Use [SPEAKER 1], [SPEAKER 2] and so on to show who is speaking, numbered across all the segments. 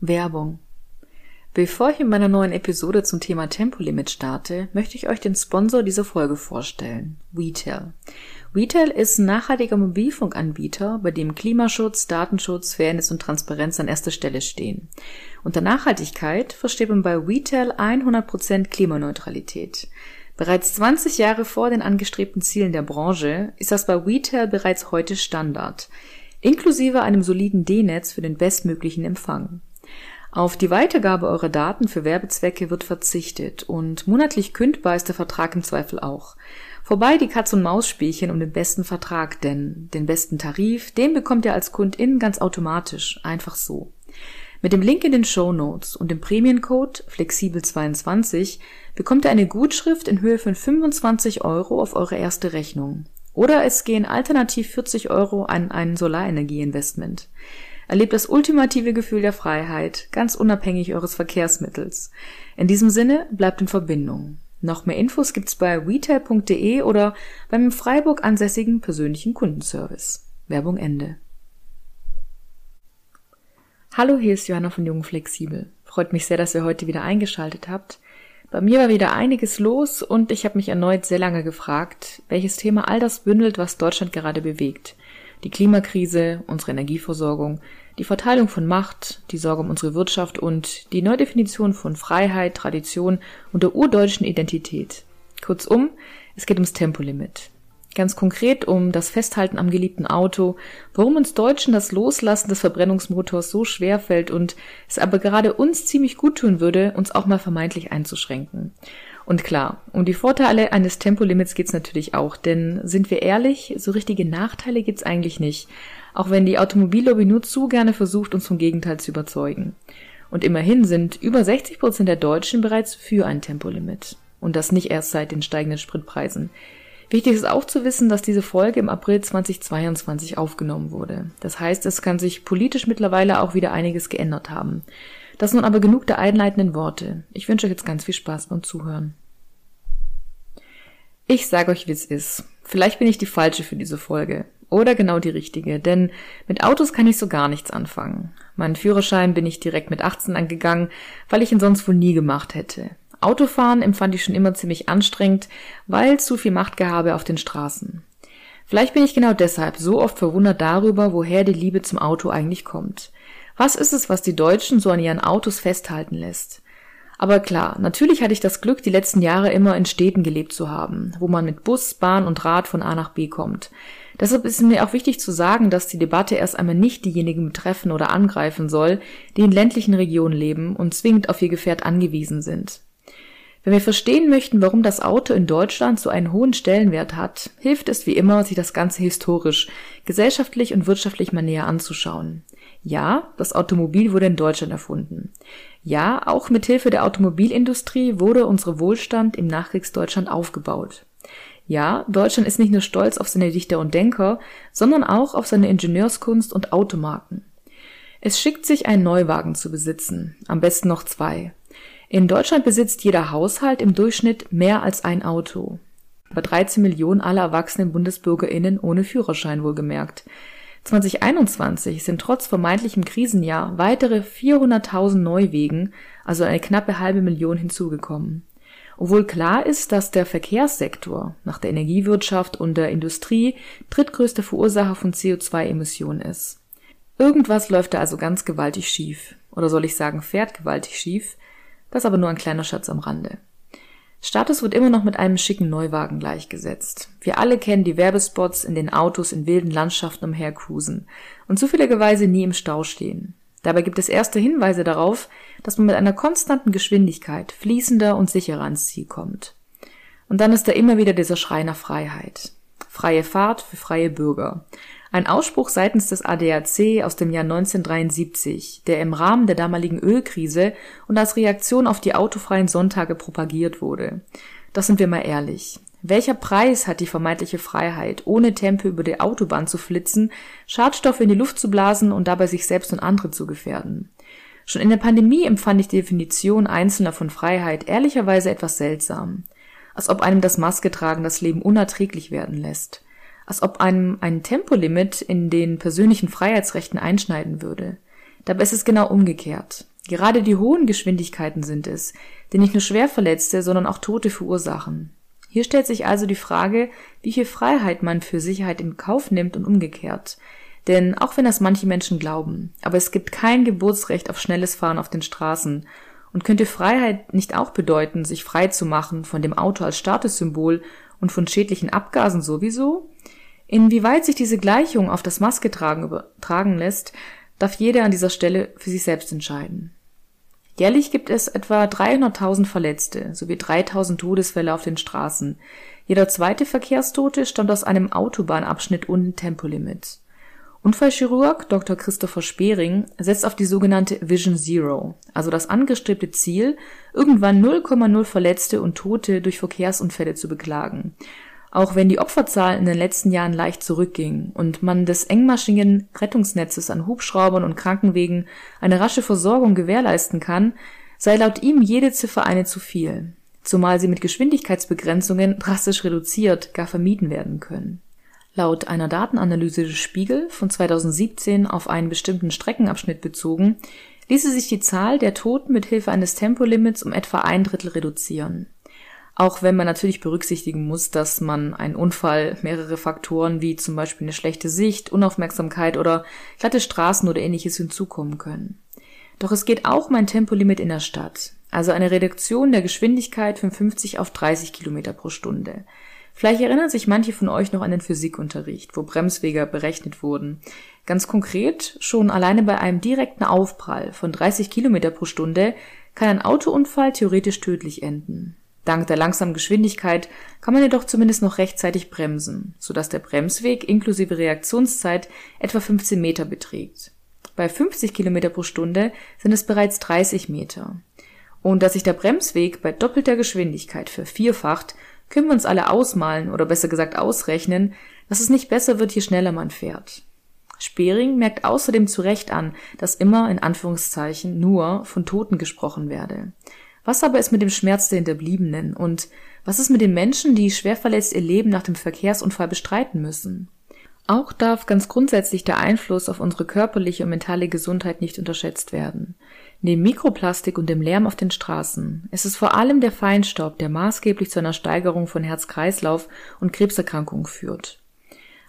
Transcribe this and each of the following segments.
[SPEAKER 1] Werbung. Bevor ich mit meiner neuen Episode zum Thema Tempolimit starte, möchte ich euch den Sponsor dieser Folge vorstellen, WeTel. WeTel ist ein nachhaltiger Mobilfunkanbieter, bei dem Klimaschutz, Datenschutz, Fairness und Transparenz an erster Stelle stehen. Unter Nachhaltigkeit versteht man bei WeTel 100% Klimaneutralität. Bereits 20 Jahre vor den angestrebten Zielen der Branche ist das bei WeTel bereits heute Standard, inklusive einem soliden D-Netz für den bestmöglichen Empfang. Auf die Weitergabe eurer Daten für Werbezwecke wird verzichtet und monatlich kündbar ist der Vertrag im Zweifel auch. Vorbei die Katz-und-Maus-Spielchen um den besten Vertrag, denn den besten Tarif, den bekommt ihr als Kundin ganz automatisch, einfach so. Mit dem Link in den Show Notes und dem Prämiencode flexibel22 bekommt ihr eine Gutschrift in Höhe von 25 Euro auf eure erste Rechnung. Oder es gehen alternativ 40 Euro an ein Solarenergieinvestment. Erlebt das ultimative Gefühl der Freiheit, ganz unabhängig eures Verkehrsmittels. In diesem Sinne, bleibt in Verbindung. Noch mehr Infos gibt's bei retail.de oder beim in Freiburg ansässigen persönlichen Kundenservice. Werbung Ende. Hallo, hier ist Johanna von Jung Flexibel. Freut mich sehr, dass ihr heute wieder eingeschaltet habt. Bei mir war wieder einiges los und ich habe mich erneut sehr lange gefragt, welches Thema all das bündelt, was Deutschland gerade bewegt. Die Klimakrise, unsere Energieversorgung, die Verteilung von Macht, die Sorge um unsere Wirtschaft und die Neudefinition von Freiheit, Tradition und der urdeutschen Identität. Kurzum, es geht ums Tempolimit. Ganz konkret um das Festhalten am geliebten Auto, warum uns Deutschen das Loslassen des Verbrennungsmotors so schwer fällt und es aber gerade uns ziemlich gut tun würde, uns auch mal vermeintlich einzuschränken. Und klar, um die Vorteile eines Tempolimits geht's natürlich auch, denn sind wir ehrlich, so richtige Nachteile gibt's eigentlich nicht, auch wenn die Automobillobby nur zu gerne versucht, uns vom Gegenteil zu überzeugen. Und immerhin sind über 60 Prozent der Deutschen bereits für ein Tempolimit. Und das nicht erst seit den steigenden Spritpreisen. Wichtig ist auch zu wissen, dass diese Folge im April 2022 aufgenommen wurde. Das heißt, es kann sich politisch mittlerweile auch wieder einiges geändert haben. Das nun aber genug der einleitenden Worte. Ich wünsche euch jetzt ganz viel Spaß beim Zuhören. Ich sage euch, wie es ist. Vielleicht bin ich die falsche für diese Folge. Oder genau die richtige, denn mit Autos kann ich so gar nichts anfangen. Meinen Führerschein bin ich direkt mit 18 angegangen, weil ich ihn sonst wohl nie gemacht hätte. Autofahren empfand ich schon immer ziemlich anstrengend, weil zu viel Machtgehabe auf den Straßen. Vielleicht bin ich genau deshalb so oft verwundert darüber, woher die Liebe zum Auto eigentlich kommt. Was ist es, was die Deutschen so an ihren Autos festhalten lässt? Aber klar, natürlich hatte ich das Glück, die letzten Jahre immer in Städten gelebt zu haben, wo man mit Bus, Bahn und Rad von A nach B kommt. Deshalb ist mir auch wichtig zu sagen, dass die Debatte erst einmal nicht diejenigen betreffen oder angreifen soll, die in ländlichen Regionen leben und zwingend auf ihr Gefährt angewiesen sind. Wenn wir verstehen möchten, warum das Auto in Deutschland so einen hohen Stellenwert hat, hilft es wie immer, sich das Ganze historisch, gesellschaftlich und wirtschaftlich mal näher anzuschauen. Ja, das Automobil wurde in Deutschland erfunden. Ja, auch mit Hilfe der Automobilindustrie wurde unser Wohlstand im Nachkriegsdeutschland aufgebaut. Ja, Deutschland ist nicht nur stolz auf seine Dichter und Denker, sondern auch auf seine Ingenieurskunst und Automarken. Es schickt sich, einen Neuwagen zu besitzen, am besten noch zwei. In Deutschland besitzt jeder Haushalt im Durchschnitt mehr als ein Auto. Über 13 Millionen aller erwachsenen BundesbürgerInnen ohne Führerschein wohlgemerkt. 2021 sind trotz vermeintlichem Krisenjahr weitere 400.000 Neuwegen, also eine knappe halbe Million hinzugekommen. Obwohl klar ist, dass der Verkehrssektor nach der Energiewirtschaft und der Industrie drittgrößter Verursacher von CO2-Emissionen ist. Irgendwas läuft da also ganz gewaltig schief. Oder soll ich sagen, fährt gewaltig schief. Das aber nur ein kleiner Schatz am Rande. Status wird immer noch mit einem schicken Neuwagen gleichgesetzt. Wir alle kennen die Werbespots, in den Autos in wilden Landschaften umhercruisen und zufälligerweise nie im Stau stehen. Dabei gibt es erste Hinweise darauf, dass man mit einer konstanten Geschwindigkeit fließender und sicherer ans Ziel kommt. Und dann ist da immer wieder dieser Schrei nach Freiheit. Freie Fahrt für freie Bürger. Ein Ausspruch seitens des ADAC aus dem Jahr 1973, der im Rahmen der damaligen Ölkrise und als Reaktion auf die autofreien Sonntage propagiert wurde. Das sind wir mal ehrlich. Welcher Preis hat die vermeintliche Freiheit, ohne Tempo über die Autobahn zu flitzen, Schadstoffe in die Luft zu blasen und dabei sich selbst und andere zu gefährden? Schon in der Pandemie empfand ich die Definition Einzelner von Freiheit ehrlicherweise etwas seltsam. Als ob einem das Masketragen das Leben unerträglich werden lässt als ob einem ein Tempolimit in den persönlichen Freiheitsrechten einschneiden würde. Dabei ist es genau umgekehrt. Gerade die hohen Geschwindigkeiten sind es, die nicht nur Schwerverletzte, sondern auch Tote verursachen. Hier stellt sich also die Frage, wie viel Freiheit man für Sicherheit in Kauf nimmt und umgekehrt. Denn auch wenn das manche Menschen glauben, aber es gibt kein Geburtsrecht auf schnelles Fahren auf den Straßen. Und könnte Freiheit nicht auch bedeuten, sich frei zu machen von dem Auto als Statussymbol und von schädlichen Abgasen sowieso? Inwieweit sich diese Gleichung auf das Masketragen übertragen lässt, darf jeder an dieser Stelle für sich selbst entscheiden. Jährlich gibt es etwa 300.000 Verletzte sowie 3.000 Todesfälle auf den Straßen. Jeder zweite Verkehrstote stammt aus einem Autobahnabschnitt ohne Tempolimit. Unfallchirurg Dr. Christopher Spering setzt auf die sogenannte Vision Zero, also das angestrebte Ziel, irgendwann 0,0 Verletzte und Tote durch Verkehrsunfälle zu beklagen auch wenn die Opferzahl in den letzten Jahren leicht zurückging und man des engmaschigen Rettungsnetzes an Hubschraubern und Krankenwegen eine rasche Versorgung gewährleisten kann, sei laut ihm jede Ziffer eine zu viel, zumal sie mit Geschwindigkeitsbegrenzungen drastisch reduziert, gar vermieden werden können. Laut einer Datenanalyse des Spiegel von 2017 auf einen bestimmten Streckenabschnitt bezogen, ließe sich die Zahl der Toten mit Hilfe eines Tempolimits um etwa ein Drittel reduzieren. Auch wenn man natürlich berücksichtigen muss, dass man einen Unfall mehrere Faktoren wie zum Beispiel eine schlechte Sicht, Unaufmerksamkeit oder glatte Straßen oder ähnliches hinzukommen können. Doch es geht auch um ein Tempolimit in der Stadt, also eine Reduktion der Geschwindigkeit von 50 auf 30 Kilometer pro Stunde. Vielleicht erinnern sich manche von euch noch an den Physikunterricht, wo Bremswege berechnet wurden. Ganz konkret, schon alleine bei einem direkten Aufprall von 30 Kilometer pro Stunde kann ein Autounfall theoretisch tödlich enden. Dank der langsamen Geschwindigkeit kann man jedoch zumindest noch rechtzeitig bremsen, sodass der Bremsweg inklusive Reaktionszeit etwa 15 Meter beträgt. Bei 50 Kilometer pro Stunde sind es bereits 30 Meter. Und dass sich der Bremsweg bei doppelter Geschwindigkeit vervierfacht, können wir uns alle ausmalen oder besser gesagt ausrechnen, dass es nicht besser wird, je schneller man fährt. Spering merkt außerdem zu Recht an, dass immer in Anführungszeichen nur von Toten gesprochen werde. Was aber ist mit dem Schmerz der Hinterbliebenen und was ist mit den Menschen, die schwer verletzt ihr Leben nach dem Verkehrsunfall bestreiten müssen? Auch darf ganz grundsätzlich der Einfluss auf unsere körperliche und mentale Gesundheit nicht unterschätzt werden. Neben Mikroplastik und dem Lärm auf den Straßen ist es vor allem der Feinstaub, der maßgeblich zu einer Steigerung von Herz-Kreislauf und Krebserkrankungen führt.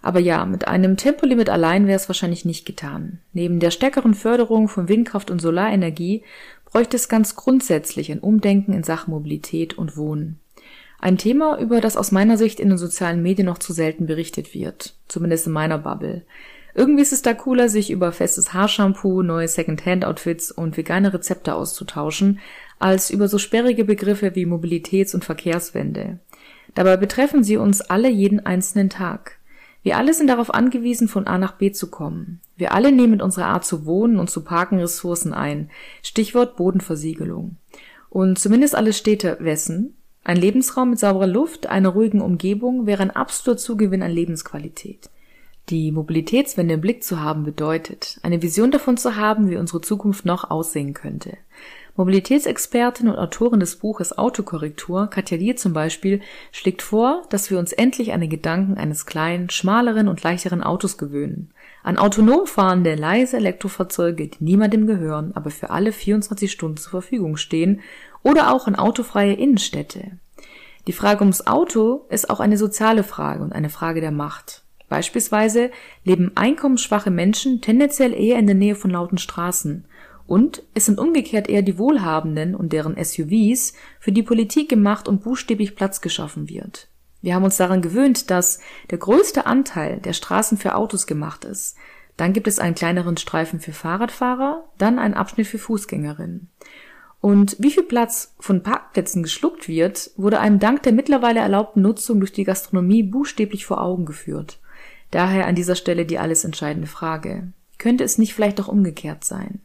[SPEAKER 1] Aber ja, mit einem Tempolimit allein wäre es wahrscheinlich nicht getan. Neben der stärkeren Förderung von Windkraft und Solarenergie bräuchte es ganz grundsätzlich ein Umdenken in Sachen Mobilität und Wohnen. Ein Thema, über das aus meiner Sicht in den sozialen Medien noch zu selten berichtet wird, zumindest in meiner Bubble. Irgendwie ist es da cooler, sich über festes Haarshampoo, neue Second-Hand-Outfits und vegane Rezepte auszutauschen, als über so sperrige Begriffe wie Mobilitäts- und Verkehrswende. Dabei betreffen sie uns alle jeden einzelnen Tag. Wir alle sind darauf angewiesen, von A nach B zu kommen. Wir alle nehmen mit unserer Art zu wohnen und zu parken Ressourcen ein. Stichwort Bodenversiegelung. Und zumindest alle Städte wessen? Ein Lebensraum mit sauberer Luft, einer ruhigen Umgebung wäre ein absoluter Zugewinn an Lebensqualität. Die Mobilitätswende im Blick zu haben bedeutet, eine Vision davon zu haben, wie unsere Zukunft noch aussehen könnte. Mobilitätsexpertin und Autorin des Buches Autokorrektur, Katja Lier zum Beispiel, schlägt vor, dass wir uns endlich an den Gedanken eines kleinen, schmaleren und leichteren Autos gewöhnen. An autonom fahrende, leise Elektrofahrzeuge, die niemandem gehören, aber für alle 24 Stunden zur Verfügung stehen, oder auch an autofreie Innenstädte. Die Frage ums Auto ist auch eine soziale Frage und eine Frage der Macht. Beispielsweise leben einkommensschwache Menschen tendenziell eher in der Nähe von lauten Straßen. Und es sind umgekehrt eher die Wohlhabenden und deren SUVs, für die Politik gemacht und buchstäblich Platz geschaffen wird. Wir haben uns daran gewöhnt, dass der größte Anteil der Straßen für Autos gemacht ist. Dann gibt es einen kleineren Streifen für Fahrradfahrer, dann einen Abschnitt für Fußgängerinnen. Und wie viel Platz von Parkplätzen geschluckt wird, wurde einem dank der mittlerweile erlaubten Nutzung durch die Gastronomie buchstäblich vor Augen geführt. Daher an dieser Stelle die alles entscheidende Frage. Könnte es nicht vielleicht auch umgekehrt sein?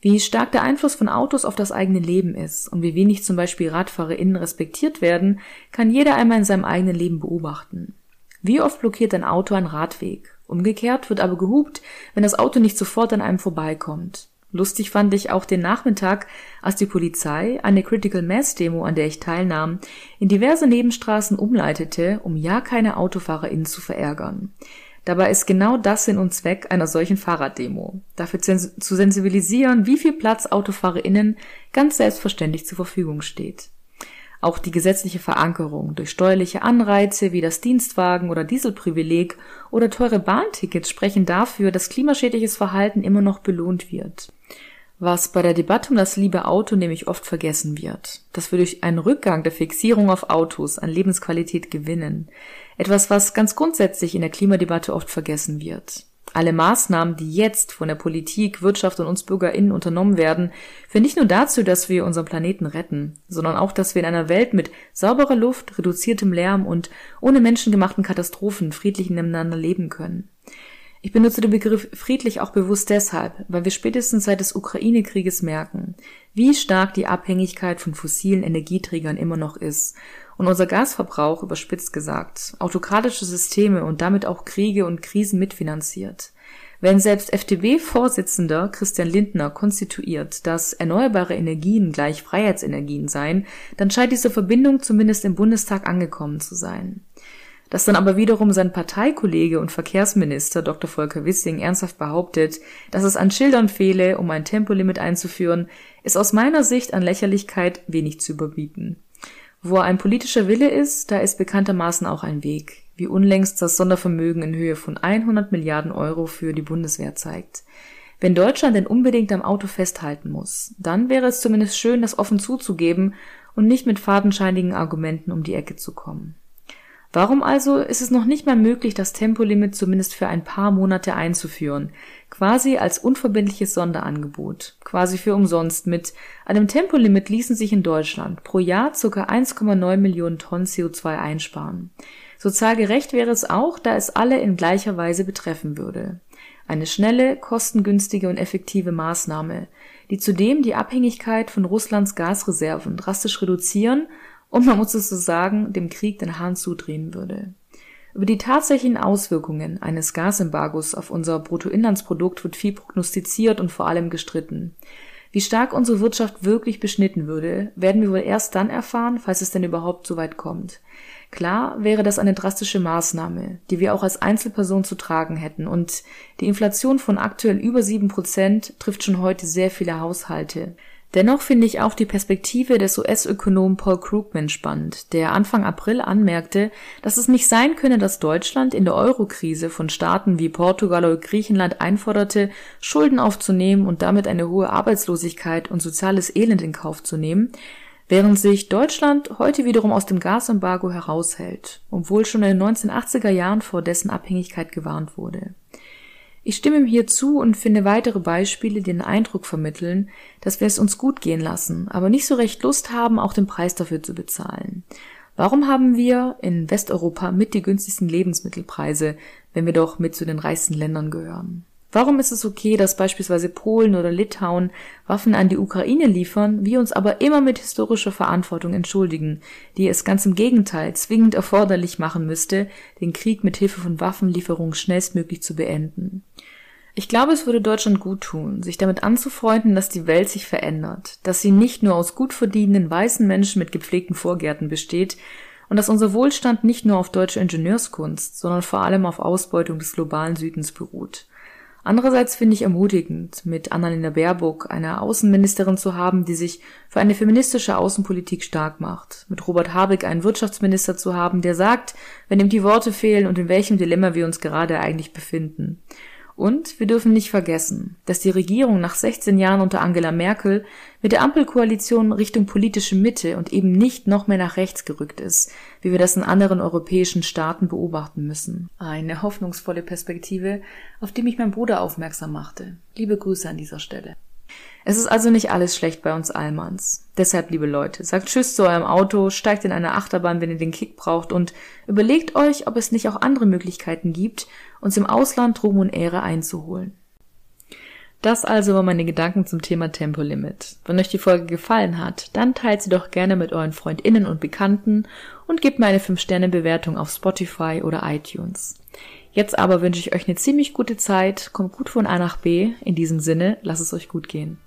[SPEAKER 1] Wie stark der Einfluss von Autos auf das eigene Leben ist und wie wenig zum Beispiel RadfahrerInnen respektiert werden, kann jeder einmal in seinem eigenen Leben beobachten. Wie oft blockiert ein Auto einen Radweg? Umgekehrt wird aber gehupt, wenn das Auto nicht sofort an einem vorbeikommt. Lustig fand ich auch den Nachmittag, als die Polizei eine Critical Mass Demo, an der ich teilnahm, in diverse Nebenstraßen umleitete, um ja keine AutofahrerInnen zu verärgern. Dabei ist genau das Sinn und Zweck einer solchen Fahrraddemo. Dafür zu sensibilisieren, wie viel Platz AutofahrerInnen ganz selbstverständlich zur Verfügung steht. Auch die gesetzliche Verankerung durch steuerliche Anreize wie das Dienstwagen- oder Dieselprivileg oder teure Bahntickets sprechen dafür, dass klimaschädliches Verhalten immer noch belohnt wird. Was bei der Debatte um das liebe Auto nämlich oft vergessen wird, dass wir durch einen Rückgang der Fixierung auf Autos an Lebensqualität gewinnen. Etwas, was ganz grundsätzlich in der Klimadebatte oft vergessen wird. Alle Maßnahmen, die jetzt von der Politik, Wirtschaft und uns BürgerInnen unternommen werden, führen nicht nur dazu, dass wir unseren Planeten retten, sondern auch, dass wir in einer Welt mit sauberer Luft, reduziertem Lärm und ohne menschengemachten Katastrophen friedlich nebeneinander leben können. Ich benutze den Begriff friedlich auch bewusst deshalb, weil wir spätestens seit des Ukraine-Krieges merken, wie stark die Abhängigkeit von fossilen Energieträgern immer noch ist und unser Gasverbrauch, überspitzt gesagt, autokratische Systeme und damit auch Kriege und Krisen mitfinanziert. Wenn selbst FDP-Vorsitzender Christian Lindner konstituiert, dass erneuerbare Energien gleich Freiheitsenergien seien, dann scheint diese Verbindung zumindest im Bundestag angekommen zu sein. Dass dann aber wiederum sein Parteikollege und Verkehrsminister Dr. Volker Wissing ernsthaft behauptet, dass es an Schildern fehle, um ein Tempolimit einzuführen, ist aus meiner Sicht an Lächerlichkeit wenig zu überbieten. Wo ein politischer Wille ist, da ist bekanntermaßen auch ein Weg, wie unlängst das Sondervermögen in Höhe von 100 Milliarden Euro für die Bundeswehr zeigt. Wenn Deutschland denn unbedingt am Auto festhalten muss, dann wäre es zumindest schön, das offen zuzugeben und nicht mit fadenscheinigen Argumenten um die Ecke zu kommen. Warum also ist es noch nicht mal möglich, das Tempolimit zumindest für ein paar Monate einzuführen, quasi als unverbindliches Sonderangebot, quasi für umsonst mit einem Tempolimit ließen sich in Deutschland pro Jahr ca. 1,9 Millionen Tonnen CO2 einsparen. Sozial gerecht wäre es auch, da es alle in gleicher Weise betreffen würde. Eine schnelle, kostengünstige und effektive Maßnahme, die zudem die Abhängigkeit von Russlands Gasreserven drastisch reduzieren und man muss es so sagen, dem Krieg den Hahn zudrehen würde. Über die tatsächlichen Auswirkungen eines Gasembargos auf unser Bruttoinlandsprodukt wird viel prognostiziert und vor allem gestritten. Wie stark unsere Wirtschaft wirklich beschnitten würde, werden wir wohl erst dann erfahren, falls es denn überhaupt so weit kommt. Klar wäre das eine drastische Maßnahme, die wir auch als Einzelperson zu tragen hätten, und die Inflation von aktuell über sieben Prozent trifft schon heute sehr viele Haushalte. Dennoch finde ich auch die Perspektive des US-Ökonomen Paul Krugman spannend, der Anfang April anmerkte, dass es nicht sein könne, dass Deutschland in der Eurokrise von Staaten wie Portugal oder Griechenland einforderte, Schulden aufzunehmen und damit eine hohe Arbeitslosigkeit und soziales Elend in Kauf zu nehmen, während sich Deutschland heute wiederum aus dem Gasembargo heraushält, obwohl schon in den 1980er Jahren vor dessen Abhängigkeit gewarnt wurde. Ich stimme ihm hier zu und finde weitere Beispiele, die den Eindruck vermitteln, dass wir es uns gut gehen lassen, aber nicht so recht Lust haben, auch den Preis dafür zu bezahlen. Warum haben wir in Westeuropa mit die günstigsten Lebensmittelpreise, wenn wir doch mit zu den reichsten Ländern gehören? Warum ist es okay, dass beispielsweise Polen oder Litauen Waffen an die Ukraine liefern, wir uns aber immer mit historischer Verantwortung entschuldigen, die es ganz im Gegenteil zwingend erforderlich machen müsste, den Krieg mit Hilfe von Waffenlieferungen schnellstmöglich zu beenden? Ich glaube, es würde Deutschland gut tun, sich damit anzufreunden, dass die Welt sich verändert, dass sie nicht nur aus gut verdienenden weißen Menschen mit gepflegten Vorgärten besteht und dass unser Wohlstand nicht nur auf deutsche Ingenieurskunst, sondern vor allem auf Ausbeutung des globalen Südens beruht. Andererseits finde ich ermutigend, mit Annalena Baerbock eine Außenministerin zu haben, die sich für eine feministische Außenpolitik stark macht, mit Robert Habeck einen Wirtschaftsminister zu haben, der sagt, wenn ihm die Worte fehlen und in welchem Dilemma wir uns gerade eigentlich befinden. Und wir dürfen nicht vergessen, dass die Regierung nach 16 Jahren unter Angela Merkel mit der Ampelkoalition Richtung politische Mitte und eben nicht noch mehr nach rechts gerückt ist, wie wir das in anderen europäischen Staaten beobachten müssen. Eine hoffnungsvolle Perspektive, auf die mich mein Bruder aufmerksam machte. Liebe Grüße an dieser Stelle. Es ist also nicht alles schlecht bei uns Allmanns. Deshalb, liebe Leute, sagt Tschüss zu eurem Auto, steigt in eine Achterbahn, wenn ihr den Kick braucht und überlegt euch, ob es nicht auch andere Möglichkeiten gibt, uns im Ausland Ruhm und Ehre einzuholen. Das also waren meine Gedanken zum Thema Tempolimit. Wenn euch die Folge gefallen hat, dann teilt sie doch gerne mit euren FreundInnen und Bekannten und gebt mir eine 5-Sterne-Bewertung auf Spotify oder iTunes. Jetzt aber wünsche ich euch eine ziemlich gute Zeit, kommt gut von A nach B. In diesem Sinne, lasst es euch gut gehen.